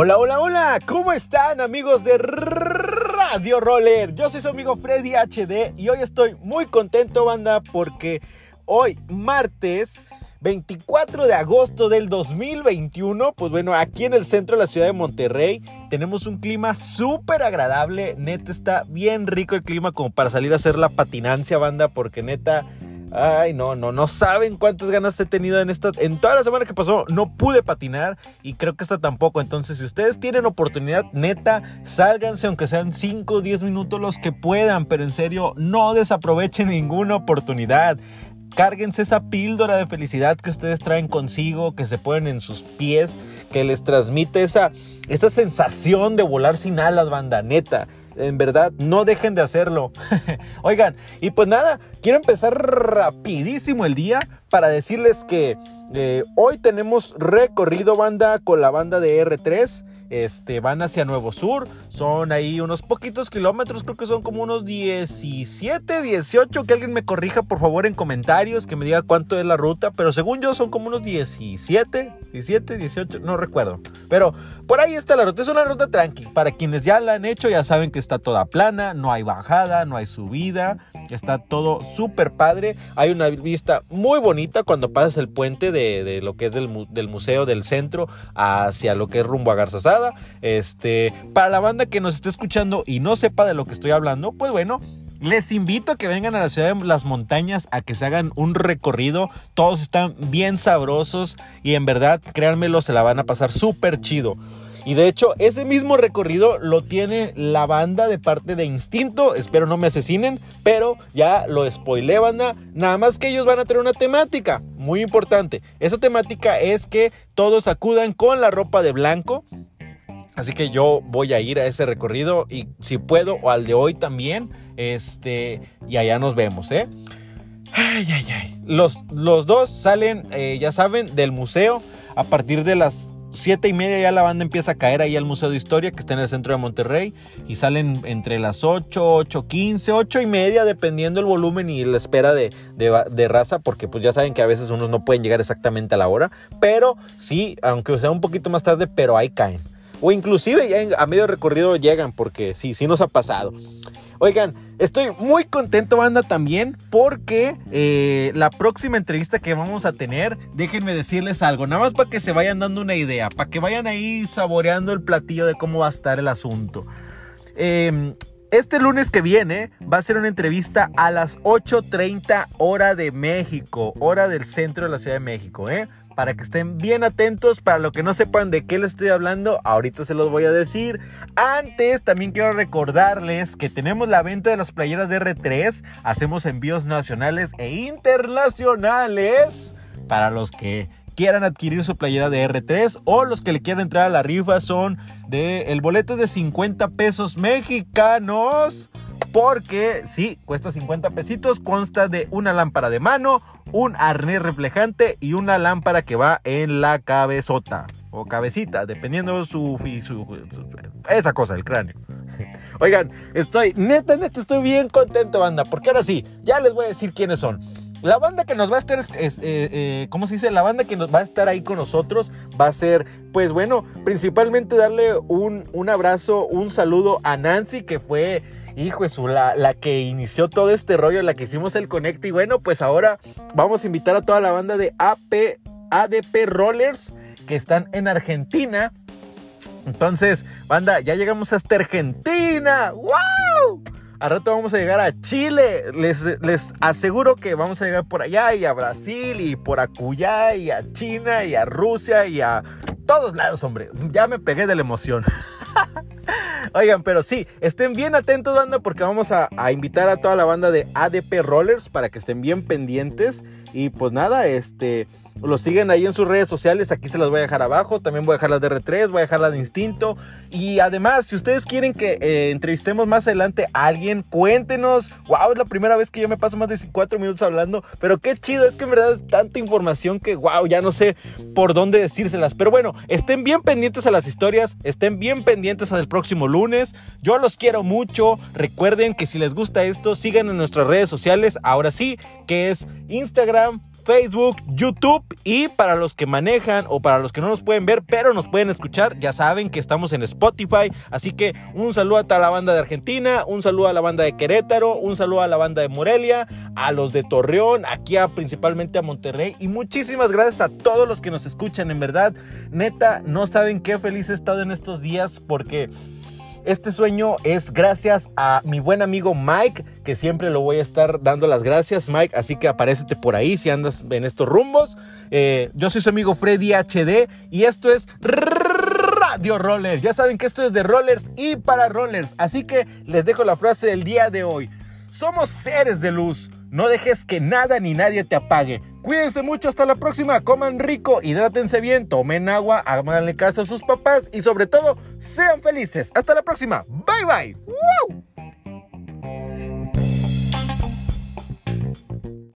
Hola, hola, hola, ¿cómo están amigos de Radio Roller? Yo soy su amigo Freddy HD y hoy estoy muy contento, banda, porque hoy, martes 24 de agosto del 2021, pues bueno, aquí en el centro de la ciudad de Monterrey tenemos un clima súper agradable, neta está bien rico el clima como para salir a hacer la patinancia, banda, porque neta Ay, no, no, no saben cuántas ganas he tenido en esta. En toda la semana que pasó no pude patinar y creo que esta tampoco. Entonces, si ustedes tienen oportunidad, neta, sálganse, aunque sean 5 o 10 minutos los que puedan. Pero en serio, no desaprovechen ninguna oportunidad. Cárguense esa píldora de felicidad que ustedes traen consigo, que se ponen en sus pies, que les transmite esa, esa sensación de volar sin alas, banda, neta en verdad, no dejen de hacerlo. Oigan, y pues nada, quiero empezar rapidísimo el día para decirles que eh, hoy tenemos recorrido banda con la banda de R3 este, van hacia Nuevo Sur. Son ahí unos poquitos kilómetros, creo que son como unos 17, 18. Que alguien me corrija por favor en comentarios, que me diga cuánto es la ruta. Pero según yo son como unos 17, 17, 18, no recuerdo. Pero por ahí está la ruta. Es una ruta tranqui. Para quienes ya la han hecho, ya saben que está toda plana, no hay bajada, no hay subida. Está todo súper padre. Hay una vista muy bonita cuando pasas el puente de, lo que es del, del, museo del centro hacia lo que es rumbo a Garzazada. Este, para la banda que nos esté escuchando y no sepa de lo que estoy hablando, pues bueno, les invito a que vengan a la ciudad de las montañas a que se hagan un recorrido. Todos están bien sabrosos y en verdad, créanmelo, se la van a pasar súper chido. Y de hecho, ese mismo recorrido lo tiene la banda de parte de Instinto. Espero no me asesinen, pero ya lo spoilé, banda. Nada más que ellos van a tener una temática muy importante. Esa temática es que todos acudan con la ropa de blanco. Así que yo voy a ir a ese recorrido y si puedo, o al de hoy también. Este, y allá nos vemos, ¿eh? Ay, ay, ay. Los, los dos salen, eh, ya saben, del museo a partir de las Siete y media ya la banda empieza a caer ahí al Museo de Historia que está en el centro de Monterrey y salen entre las 8, 8, 15, 8 y media dependiendo el volumen y la espera de, de, raza porque pues ya saben que a veces unos no pueden llegar exactamente a la hora, pero sí, aunque sea un poquito más tarde, pero ahí caen. O inclusive ya a medio recorrido llegan porque sí, sí nos ha pasado. Oigan, estoy muy contento, banda, también porque eh, la próxima entrevista que vamos a tener, déjenme decirles algo, nada más para que se vayan dando una idea, para que vayan ahí saboreando el platillo de cómo va a estar el asunto. Em, este lunes que viene va a ser una entrevista a las 8.30 hora de México, hora del centro de la Ciudad de México, ¿eh? para que estén bien atentos. Para lo que no sepan de qué les estoy hablando, ahorita se los voy a decir. Antes, también quiero recordarles que tenemos la venta de las playeras de R3. Hacemos envíos nacionales e internacionales para los que quieran adquirir su playera de R3 o los que le quieran entrar a la rifa son de el boleto de 50 pesos mexicanos porque sí, cuesta 50 pesitos, consta de una lámpara de mano, un arnés reflejante y una lámpara que va en la cabezota o cabecita, dependiendo su, su, esa cosa, el cráneo. Oigan, estoy, neta, neta, estoy bien contento, banda, porque ahora sí, ya les voy a decir quiénes son. La banda que nos va a estar, es, eh, eh, ¿cómo se dice? La banda que nos va a estar ahí con nosotros va a ser, pues bueno, principalmente darle un, un abrazo, un saludo a Nancy, que fue hijo es la, la que inició todo este rollo, la que hicimos el Connect. Y bueno, pues ahora vamos a invitar a toda la banda de AP, ADP Rollers que están en Argentina. Entonces, banda, ya llegamos hasta Argentina. ¡Wow! Al rato vamos a llegar a Chile. Les, les, aseguro que vamos a llegar por allá y a Brasil y por Acuyá y a China y a Rusia y a todos lados, hombre. Ya me pegué de la emoción. Oigan, pero sí, estén bien atentos, banda, porque vamos a, a, invitar a toda la banda de ADP Rollers para que estén bien pendientes. Y pues nada, este, los siguen ahí en sus redes sociales, aquí se las voy a dejar abajo, también voy a dejar las de R3, voy a dejar las de Instinto. Y además, si ustedes quieren que eh, entrevistemos más adelante a alguien, cuéntenos. Wow, es la primera vez que yo me paso más de 4 minutos hablando, pero qué chido, es que en verdad es tanta información que wow, ya no sé por dónde decírselas. Pero bueno, estén bien pendientes a las historias, estén bien pendientes al próximo lunes. Yo los quiero mucho. Recuerden que si les gusta esto, sigan en nuestras redes sociales, ahora sí, que es Instagram, Facebook, YouTube y para los que manejan o para los que no nos pueden ver, pero nos pueden escuchar, ya saben que estamos en Spotify. Así que un saludo a toda la banda de Argentina, un saludo a la banda de Querétaro, un saludo a la banda de Morelia, a los de Torreón, aquí a, principalmente a Monterrey y muchísimas gracias a todos los que nos escuchan. En verdad, neta, no saben qué feliz he estado en estos días porque... Este sueño es gracias a mi buen amigo Mike, que siempre lo voy a estar dando las gracias, Mike. Así que aparécete por ahí si andas en estos rumbos. Eh, yo soy su amigo Freddy HD y esto es Radio Roller. Ya saben que esto es de rollers y para rollers. Así que les dejo la frase del día de hoy. Somos seres de luz. No dejes que nada ni nadie te apague. Cuídense mucho, hasta la próxima. Coman rico, hidrátense bien, tomen agua, háganle caso a sus papás y sobre todo, sean felices. Hasta la próxima. Bye bye.